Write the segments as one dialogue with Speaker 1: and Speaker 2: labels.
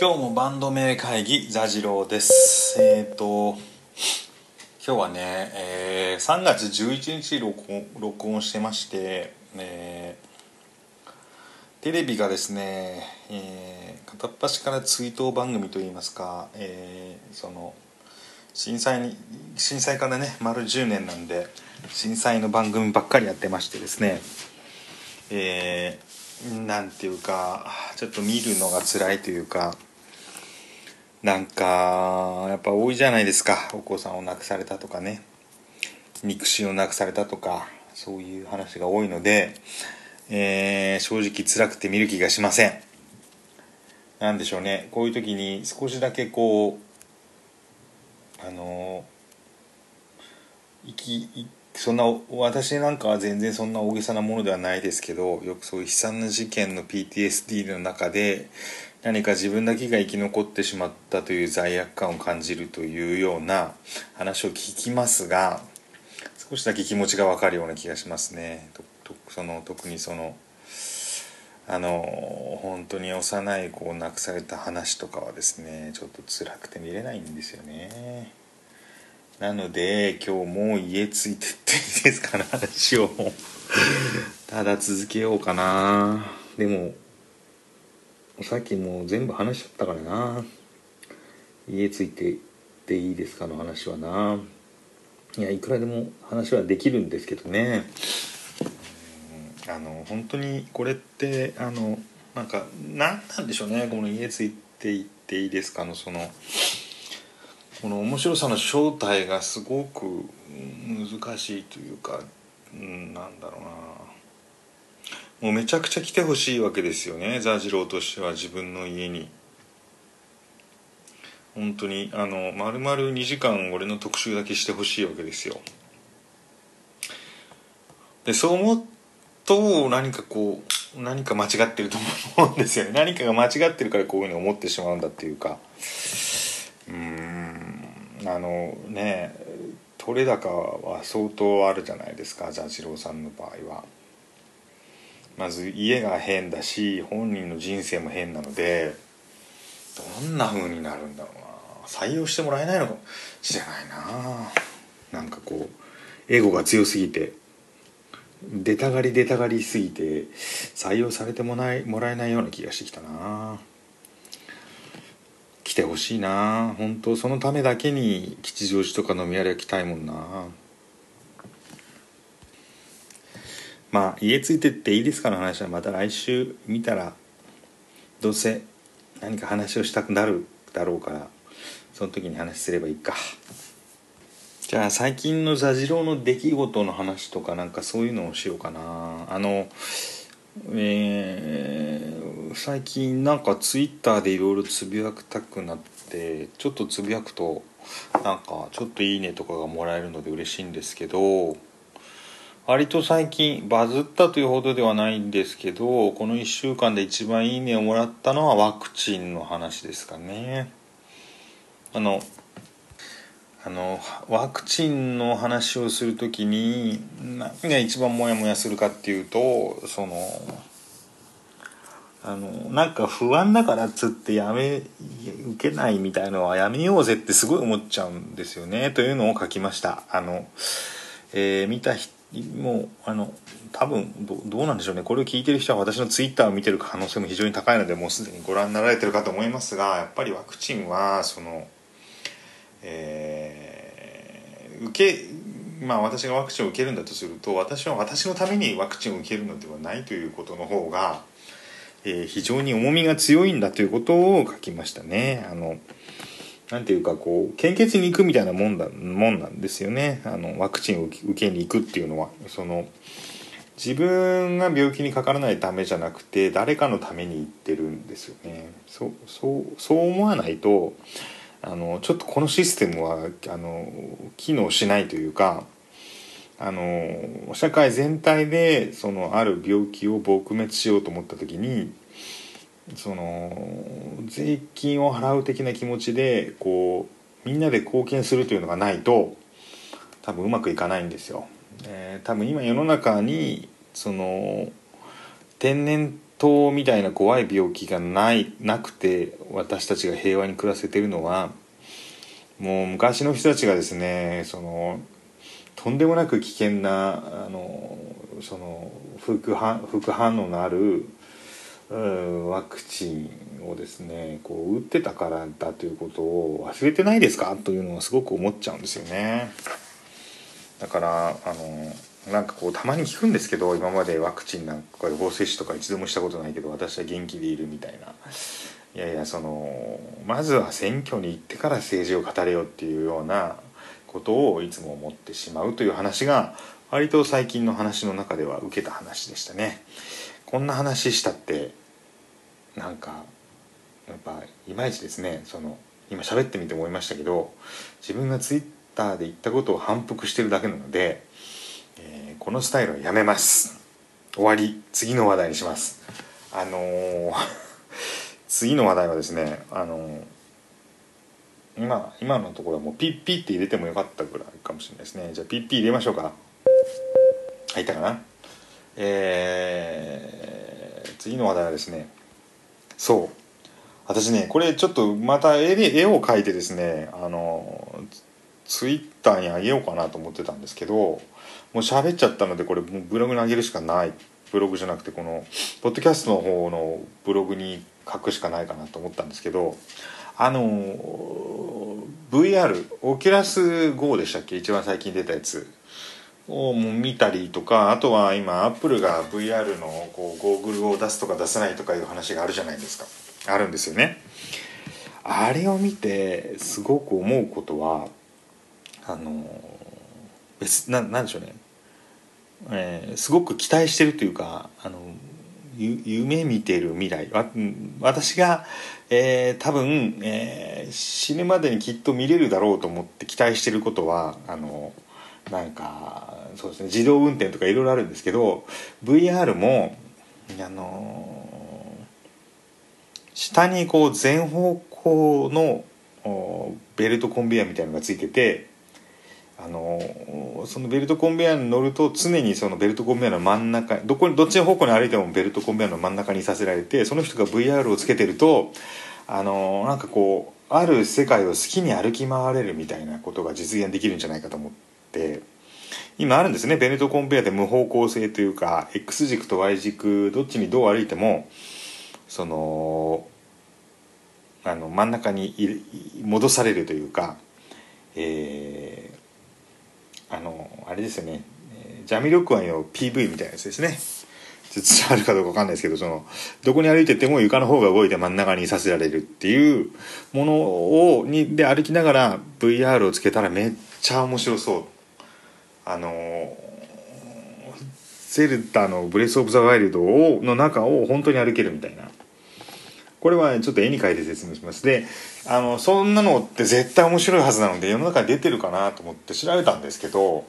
Speaker 1: 今日もバンド名会議座次郎です。えっ、ー、と今日はね、えー、3月11日録音録音してまして、えー、テレビがですね、えー、片っ端から追悼番組といいますか、えー、その震災に震災からね丸10年なんで震災の番組ばっかりやってましてですねえー、なんていうかちょっと見るのが辛いというかなんかやっぱ多いじゃないですか。お子さんを亡くされたとかね。肉親を亡くされたとかそういう話が多いので、えー、正直辛くて見る気がしません。なんでしょうね。こういう時に少しだけこうあの生きそんな私なんかは全然そんな大げさなものではないですけどよくそういう悲惨な事件の PTSD の中で何か自分だけが生き残ってしまったという罪悪感を感じるというような話を聞きますが少しだけ気持ちが分かるような気がしますね。とその特にそのあの本当に幼い子を亡くされた話とかはですねちょっと辛くて見れないんですよね。なので今日も家ついてっていいですかね話をただ続けようかなでもさっきもう全部話しちゃったからな。家ついてっていいですかの話はな。いやいくらでも話はできるんですけどね。あの本当にこれってあのなんか何なんでしょうね。この家ついていっていいですかのそのこの面白さの正体がすごく難しいというか、うん、なんだろうな。もうめちゃくちゃ来てほしいわけですよね。座次郎としては自分の家に。本当にあの丸々2時間俺の特集だけしてほしいわけですよ。でそう思うと何かこう何か間違ってると思うんですよね。何かが間違ってるからこういうふうに思ってしまうんだっていうか。うん。あのね取れ高は相当あるじゃないですか座次郎さんの場合は。まず家が変だし本人の人生も変なのでどんな風になるんだろうな。採用してもらえないのかもしれないな。なんかこうエゴが強すぎて出たがり出たがりすぎて採用されてもないもらえないような気がしてきたな。来てほしいな。本当そのためだけに吉祥寺とか飲み屋で来たいもんな。まあ家ついてっていいですかの話はまた来週見たらどうせ何か話をしたくなるだろうからその時に話すればいいか。じゃあ最近の座次郎の出来事の話とかなんかそういうのをしようかな。あのえー、最近なんかツイッターでいろいろつぶやきたくなってちょっとつぶやくとなんかちょっといいねとかがもらえるので嬉しいんですけど割と最近バズったというほどではないんですけどこの1週間で一番いいねをもらったのはワクチンの話ですかね。あのあのワクチンの話をする時に何が一番モヤモヤするかっていうとそのあのなんか不安だからっつってやめ受けないみたいのはやめようぜってすごい思っちゃうんですよね。というのを書きました。あの、えー、見た人もうあの多分どうなんでしょうねこれを聞いてる人は私のツイッターを見てる可能性も非常に高いのでもうすでにご覧になられてるかと思いますがやっぱりワクチンはその、えー、受けまあ私がワクチンを受けるんだとすると私は私のためにワクチンを受けるのではないということの方が、えー、非常に重みが強いんだということを書きましたね。あのなんていうかこう献血に行くみたいなもんだもんなんですよね。あのワクチンを受けに行くっていうのは。その自分が病気にかからないためじゃなくて誰かのために行ってるんですよね。そうそうそう思わないとあのちょっとこのシステムはあの機能しないというかあの社会全体でそのある病気を撲滅しようと思った時にその税金を払う的な気持ちでこうみんなで貢献するというのがないと多分うまくいかないんですよ。えー、多分今世の中にその天然痘みたいな怖い病気がないなくて私たちが平和に暮らせてるのはもう昔の人たちがですねそのとんでもなく危険なあのその副反副反応のあるワクチンをですねこう打ってたからだということを忘れてないですか？というのはすごく思っちゃうんですよね。だからあのなんかこうたまに聞くんですけど今までワクチンなんか予防接種とか一度もしたことないけど私は元気でいるみたいないやいやそのまずは選挙に行ってから政治を語れよっていうようなことをいつも思ってしまうという話が割と最近の話の中では受けた話でしたね。こんな話したってなんかやっぱいまいちですね。その今喋ってみて思いましたけど自分がツイッターで言ったことを反復してるだけなので、えー、このスタイルはやめます。終わり次の話題にします。あのー、次の話題はですねあのー、今今のところはもうピッピッって入れてもよかったぐらいかもしれないですね。じゃあピッピ入れましょうか。入ったかな？えー、次の話題はですねそう。私ねこれちょっとまた絵絵を描いてですねあのツイッターにあげようかなと思ってたんですけどもう喋っちゃったのでこれもうブログにあげるしかない。ブログじゃなくてこのポッドキャストの方のブログに書くしかないかなと思ったんですけどあの VR オキュラス GO でしたっけ？一番最近出たやつ。を見たりとかあとは今アップルが VR のこうゴーグルを出すとか出さないとかいう話があるじゃないですか。あるんですよね。あれを見てすごく思うことはあの別ななんでしょうね、えー、すごく期待してるというかあの夢見てる未来。私が、えー、多分、えー、死ぬまでにきっと見れるだろうと思って期待してることはあのなんかそうですね自動運転とかいろいろあるんですけど VR もあの下にこう全方向のベルトコンベヤーみたいのがついててあのそのベルトコンベヤーに乗ると常にそのベルトコンベヤーの真ん中どこどっちの方向に歩いてもベルトコンベヤーの真ん中にさせられてその人が VR をつけてるとあのなんかこうある世界を好きに歩き回れるみたいなことが実現できるんじゃないかと思って。今あるんですね。ベルトコンベヤで無方向性というか X 軸と Y 軸どっちにどう歩いてもそのあの真ん中に戻されるというか、えーあのあれですよね。ジャミロクワイの PV みたいなやつですね。伝わるかどうか分かんないですけどそのどこに歩いてても床の方が動いて真ん中にさせられるっていうものをにで歩きながら VR をつけたらめっちゃ面白そう。あのゼルダのブレス・オブ・ザ・ワイルドをの中を本当に歩けるみたいな。これはちょっと絵に描いて説明します。であのそんなのって絶対面白いはずなので世の中に出てるかなと思って調べたんですけど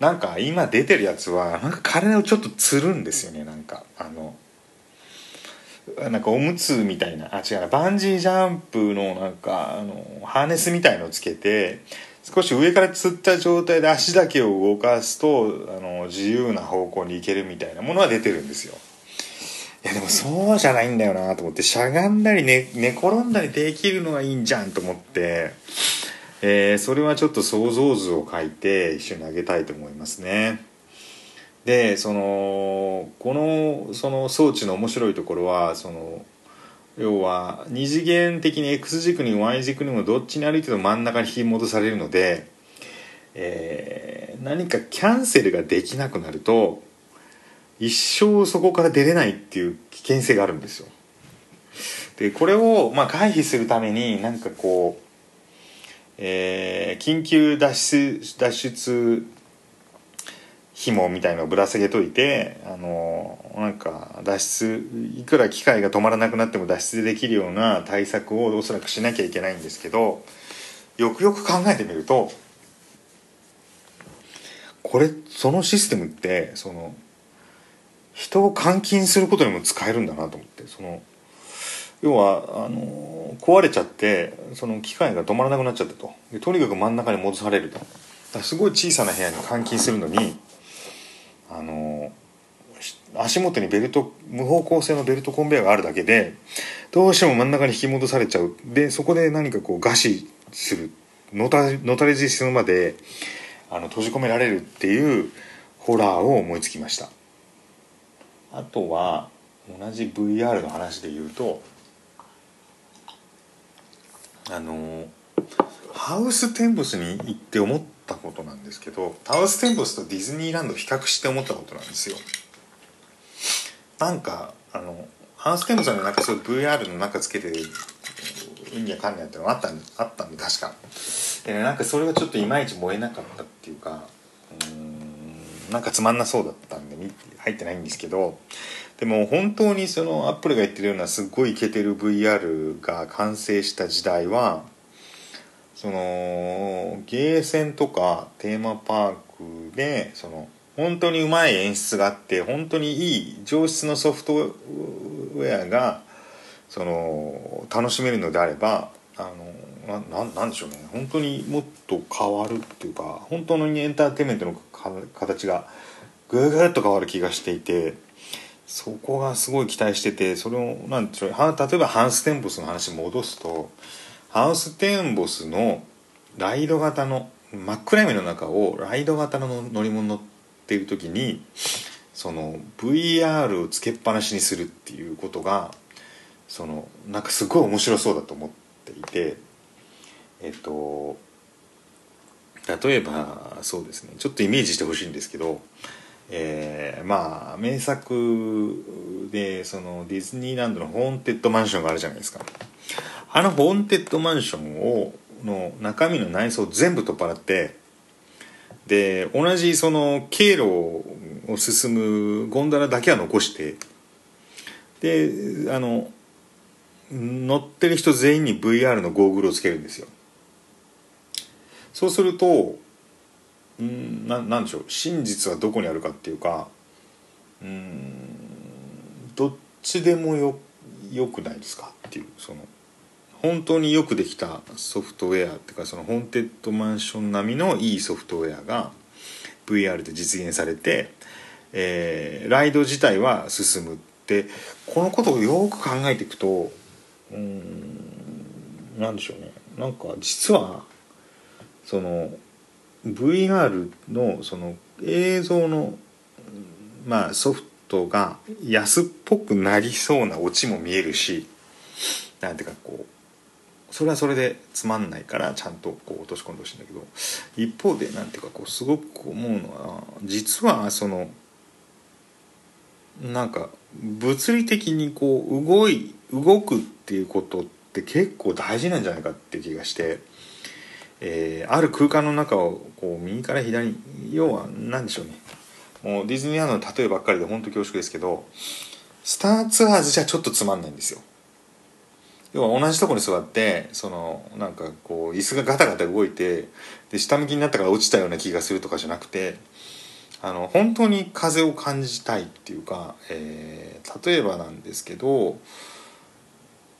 Speaker 1: なんか今出てるやつはなんか体をちょっとつるんですよねなんか。あのなんかおむつみたいな。あ違うな。バンジージャンプのなんかあのハーネスみたいのをつけて少し上からつった状態で足だけを動かすとあの自由な方向に行けるみたいなものは出てるんですよいやでもそうじゃないんだよなと思ってしゃがんだり寝寝転んだりできるのがいいんじゃんと思って、えー、それはちょっと想像図を書いて一緒にあげたいと思いますね。でそのこのその装置の面白いところはその要は二次元的に X 軸にも Y 軸にもどっちに歩いても真ん中に引き戻されるので、えー、何かキャンセルができなくなると一生そこから出れないっていう危険性があるんですよ。でこれをまあ回避するためになんかこう、えー、緊急脱出脱出紐みたいのをぶら下げといてあのなんか脱出いくら機械が止まらなくなっても脱出できるような対策をおそらくしなきゃいけないんですけどよくよく考えてみるとこれそのシステムってその人を監禁することにも使えるんだなと思ってその要はあの壊れちゃってその機械が止まらなくなっちゃったと。とにかく真ん中に戻されると。すごい小さな部屋に監禁するのにあの足元にベルト無方向性のベルトコンベヤがあるだけでどうしても真ん中に引き戻されちゃう。でそこで何かこう餓死する。のたのたれ死ぬまであの閉じ込められるっていうホラーを思いつきました。あとは同じ VR の話で言うとあのハウステンボスに行って思ったことなんですけどハウステンボスとディズニーランド比較して思ったことなんですよ。なんかあのハウステンボスのなんかそういう VR の中つけてうんにゃかんにゃってのがあったんあったんで確かで、ね、なんかそれがちょっといまいち燃えなかったっていうかうんなんかつまんなそうだったんで入ってないんですけどでも本当にそのアップルが言ってるようなすっごいイケてる VR が完成した時代はそのゲーセンとかテーマパークでその本当にうまい演出があって本当にいい上質のソフトウェアがその楽しめるのであればあのななんでしょうね。本当にもっと変わるっていうか本当のエンターテインメントの形がぐぐっと変わる気がしていてそこがすごい期待しててそれをなんでしょう例えばハウステンボスの話戻すとハウステンボスのライド型の真っ暗闇の中をライド型の乗り物乗っている時にその VR をつけっぱなしにするっていうことがそのなんかすごい面白そうだと思っていてえっと例えばそうですねちょっとイメージしてほしいんですけどえー、まあ名作でそのディズニーランドのホーンテッドマンションがあるじゃないですか。あのホーンテッドマンションをの中身の内装を全部取っ払ってで同じその経路を進むゴンドラだけは残してであの乗ってる人全員に VR のゴーグルをつけるんですよ。そうするとうんななんでしょう真実はどこにあるかっていうかうんどっちでもよよくないですかっていうその。本当によくできたソフトウェアっていうかそのホーンテッドマンション並みのいいソフトウェアが VR で実現されて、えー、ライド自体は進むってこのことをよく考えていくとうんなんでしょうね。なんか実はその VR のその映像のまあソフトが安っぽくなりそうなオチも見えるしなんていうかこうそれはそれでつまんないからちゃんとこう落とし込んでほしいんだけど一方でなんていうかこうすごく思うのは実はそのなんか物理的にこう動い動くっていうことって結構大事なんじゃないかっていう気がして。えー、ある空間の中をこう右から左に要は何でしょうねもうディズニーランドの例えばっかりで本当恐縮ですけどスターツアーズじゃちょっとつまんないんですよ要は同じとこに座ってそのなんかこう椅子がガタガタ動いてで下向きになったから落ちたような気がするとかじゃなくてあの本当に風を感じたいっていうか、えー、例えばなんですけど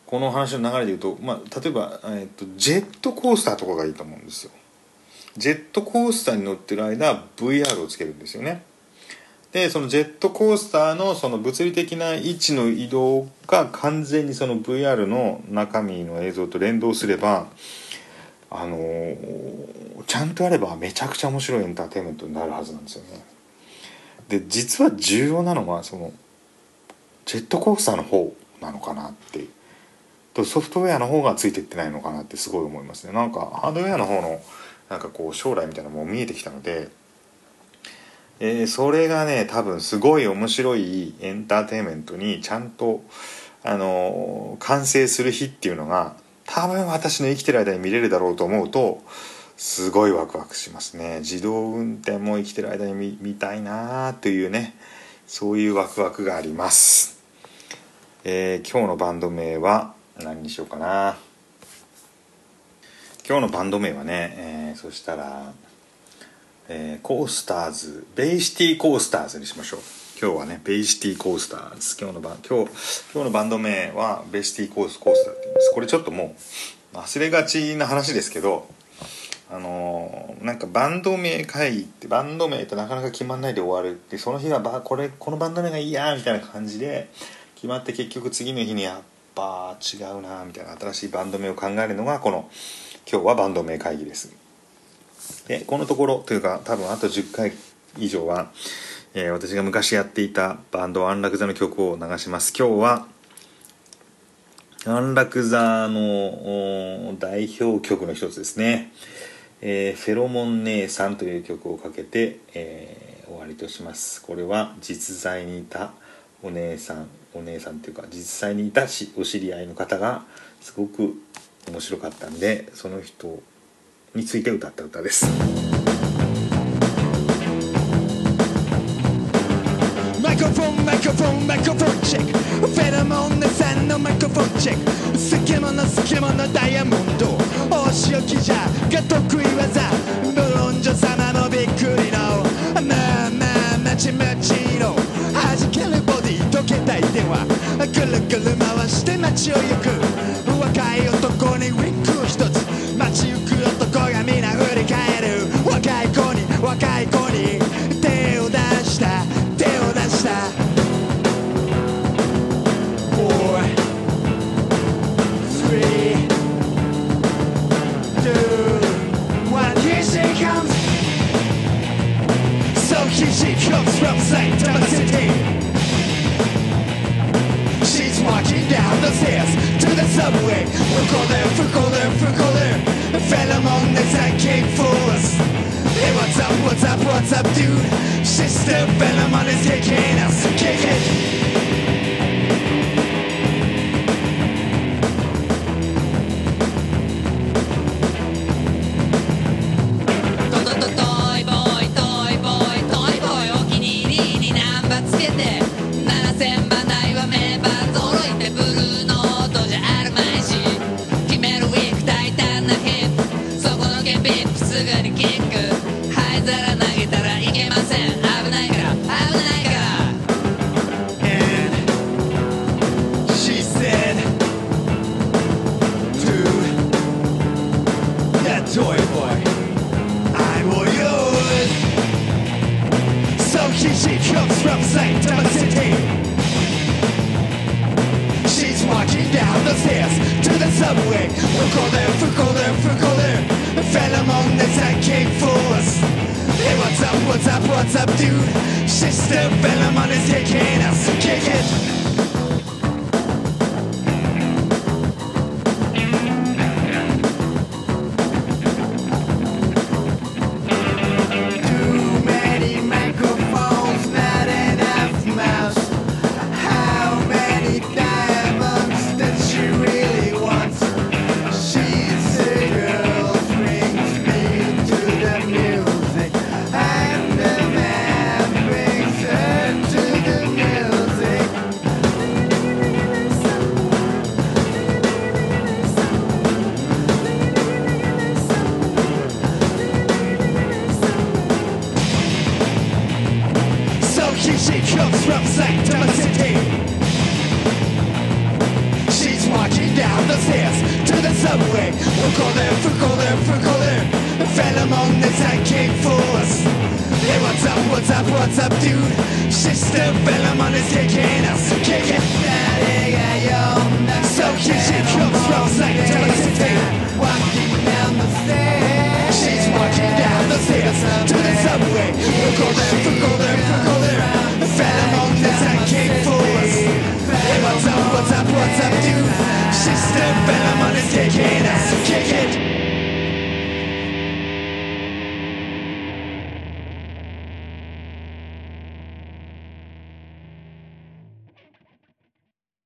Speaker 1: この話の流れで言うと、まあ、例えば、えーと、ジェットコースターとかがいいと思うんですよ。ジェットコースターに乗ってる間 VR をつけるんですよね。でそのジェットコースターのその物理的な位置の移動が完全にその VR の中身の映像と連動すればあのー、ちゃんとやればめちゃくちゃ面白いエンターテインメントになるはずなんですよね。で実は重要なのはそのジェットコースターの方なのかなってとソフトウェアの方がついてってないのかなってすごい思いますね。なんかハードウェアの方のなんかこう将来みたいなのも見えてきたので、えー、それがね多分すごい面白いエンターテインメントにちゃんとあのー、完成する日っていうのが多分私の生きてる間に見れるだろうと思うとすごいワクワクしますね。自動運転も生きてる間に見見たいなというねそういうワクワクがあります、えー、今日のバンド名は何にしようかな。今日のバンド名はね、えー、そしたら、えー、コースターズベイシティコースターズにしましょう。今日はねベイシティコースターズ。今日のバ今日今日のバンド名はベイシティコースコースターって言います。これちょっともう忘れがちな話ですけど
Speaker 2: あのなんかバンド名会議ってバンド名ってなかなか決まんないで終わるってその日はばこれこのバンド名がいいやみたいな感じで決まって結局次の日にやっぱ違うなみたいな新しいバンド名を考えるのがこの今日はバンド名会議です。でこのところというか多分あと10回以上は、えー、私が昔やっていたバンド安楽座の曲を流します。今日は安楽座の代表曲の一つですね、えー、フェロモン姉さんという曲をかけて、えー、終わりとします。これは実在にいたお姉さんお姉さんっていうか実際にいたしお知り合いの方がすごく面白かったんでその人について歌った歌です。マイクロフォンマイクロフォンマイクロフォンチェックフェラモンネさんのマイクロフォンチェック好き者好き者ダイヤモンドお仕置きじゃが得意技。ブロンジョ様もびっくりの。まあまあまちまちの。弾けるボディ溶けたい電話。ぐるぐる回して街を行く。若い男にウィッ comes from Saitama City She's walking down the stairs to the subway. Fukoler, fukoler, fukoler. fell among the for us. Hey, what's up, what's up, what's up, dude? Sister Pheromone is kicking us, kick sig Funktioner, funktioner, funktioner Fell among the psychic force Hey what's up, what's up, what's up dude? Shit's still fell among is kicking us Kick it What's up, what's up, dude? Sister Bellamon is kicking us, kicking that yeah. So here she comes from psychedelic city. Walking down the stairs. She's walking down the stairs to the subway. We'll go there, we'll go there, we'll go there. The Bellamon force. Hey, what's up, what's up, what's up, dude? Sister Bellamon is kicking us, kicking.